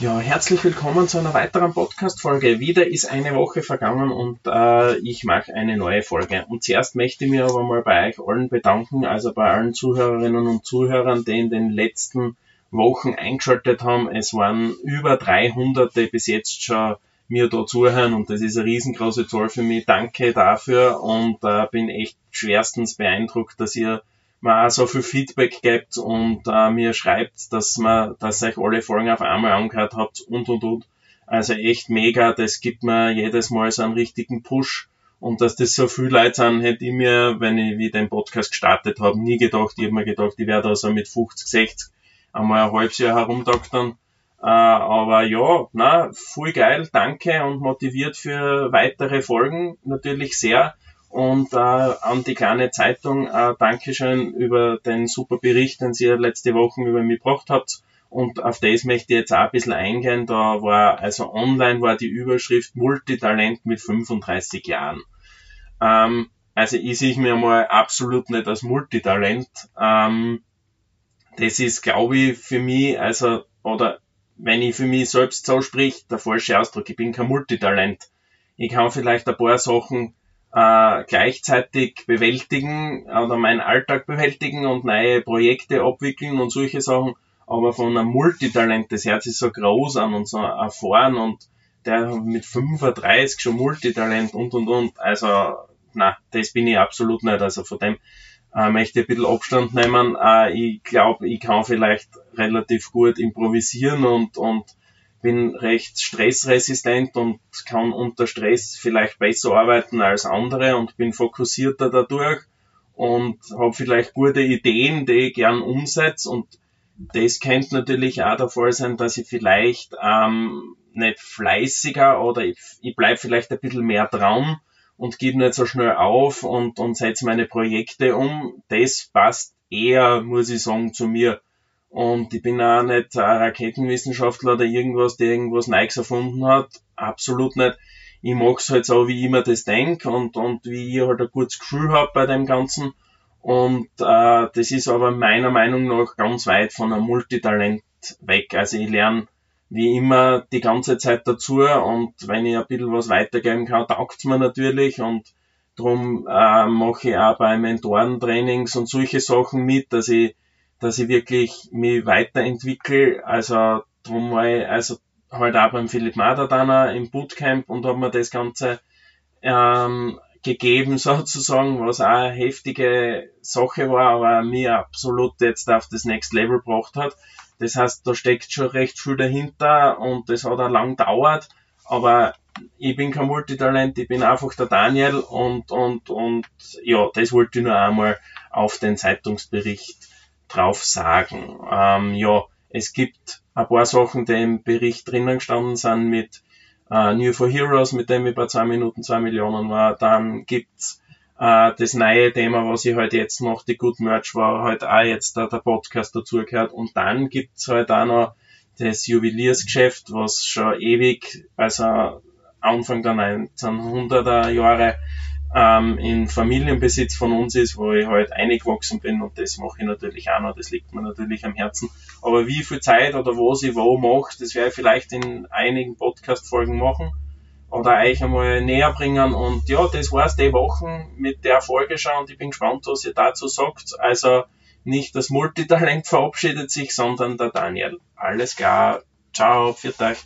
Ja, herzlich willkommen zu einer weiteren Podcast-Folge. Wieder ist eine Woche vergangen und äh, ich mache eine neue Folge. Und zuerst möchte ich mich aber mal bei euch allen bedanken, also bei allen Zuhörerinnen und Zuhörern, die in den letzten Wochen eingeschaltet haben. Es waren über 300 die bis jetzt schon mir da zuhören und das ist eine riesengroße Zahl für mich. Danke dafür und äh, bin echt schwerstens beeindruckt, dass ihr mir auch so viel Feedback gibt und äh, mir schreibt, dass man, dass euch alle Folgen auf einmal angehört habt und und und. Also echt mega, das gibt mir jedes Mal so einen richtigen Push. Und dass das so viel Leute sind, hätte ich mir, wenn ich wie den Podcast gestartet habe, nie gedacht. Ich habe mir gedacht, ich werde da so mit 50, 60 einmal ein halbes Jahr herumdoktern. Äh, aber ja, na, voll geil, danke und motiviert für weitere Folgen natürlich sehr. Und äh, an die kleine Zeitung, äh, Dankeschön über den super Bericht, den ihr letzte Woche über mich gebracht habt. Und auf das möchte ich jetzt auch ein bisschen eingehen. Da war, also online war die Überschrift Multitalent mit 35 Jahren. Ähm, also ich sehe mir mal absolut nicht als Multitalent. Ähm, das ist, glaube ich, für mich, also, oder wenn ich für mich selbst so sprich, der falsche Ausdruck. Ich bin kein Multitalent. Ich kann vielleicht ein paar Sachen äh, gleichzeitig bewältigen oder meinen Alltag bewältigen und neue Projekte abwickeln und solche Sachen. Aber von einem Multitalent, das Herz ist so groß an und so erfahren und der mit 35 schon Multitalent und und und. Also, na, das bin ich absolut nicht. Also von dem äh, möchte ich ein bisschen Abstand nehmen. Äh, ich glaube, ich kann vielleicht relativ gut improvisieren und, und bin recht stressresistent und kann unter Stress vielleicht besser arbeiten als andere und bin fokussierter dadurch und habe vielleicht gute Ideen, die ich gern umsetze und das könnte natürlich auch der Fall sein, dass ich vielleicht ähm, nicht fleißiger oder ich, ich bleibe vielleicht ein bisschen mehr dran und gebe nicht so schnell auf und, und setze meine Projekte um. Das passt eher, muss ich sagen, zu mir. Und ich bin auch nicht ein Raketenwissenschaftler oder irgendwas, der irgendwas Neues erfunden hat. Absolut nicht. Ich mag's halt so, wie ich mir das denke und, und wie ich halt ein gutes Gefühl habe bei dem Ganzen. Und äh, das ist aber meiner Meinung nach ganz weit von einem Multitalent weg. Also ich lerne wie immer die ganze Zeit dazu und wenn ich ein bisschen was weitergeben kann, taugt's mir natürlich und darum äh, mache ich auch bei Mentorentrainings und solche Sachen mit, dass ich dass ich wirklich mich weiterentwickle. Also drum war ich also halt auch beim Philipp Mader im Bootcamp und habe mir das Ganze ähm, gegeben sozusagen, was auch eine heftige Sache war, aber mir absolut jetzt auf das Next Level gebracht hat. Das heißt, da steckt schon recht viel dahinter und das hat auch lang gedauert, aber ich bin kein Multitalent, ich bin einfach der Daniel und, und, und ja, das wollte ich nur einmal auf den Zeitungsbericht drauf sagen. Ähm, ja, es gibt ein paar Sachen, die im Bericht drinnen gestanden sind mit äh, New for Heroes, mit dem ich bei zwei Minuten zwei Millionen war. Dann gibt's äh, das neue Thema, was ich halt jetzt noch, die Good Merch war halt auch jetzt der, der Podcast dazugehört. Und dann gibt's halt auch noch das Juweliersgeschäft, was schon ewig, also Anfang der 1900er Jahre ähm, in Familienbesitz von uns ist, wo ich halt eingewachsen bin und das mache ich natürlich auch noch, das liegt mir natürlich am Herzen. Aber wie viel Zeit oder was ich wo mache, das werde ich vielleicht in einigen Podcast-Folgen machen oder euch einmal näher bringen. Und ja, das war's die Wochen mit der Folge schon und ich bin gespannt, was ihr dazu sagt. Also nicht das Multitalent verabschiedet sich, sondern der Daniel. Alles klar. Ciao, für euch.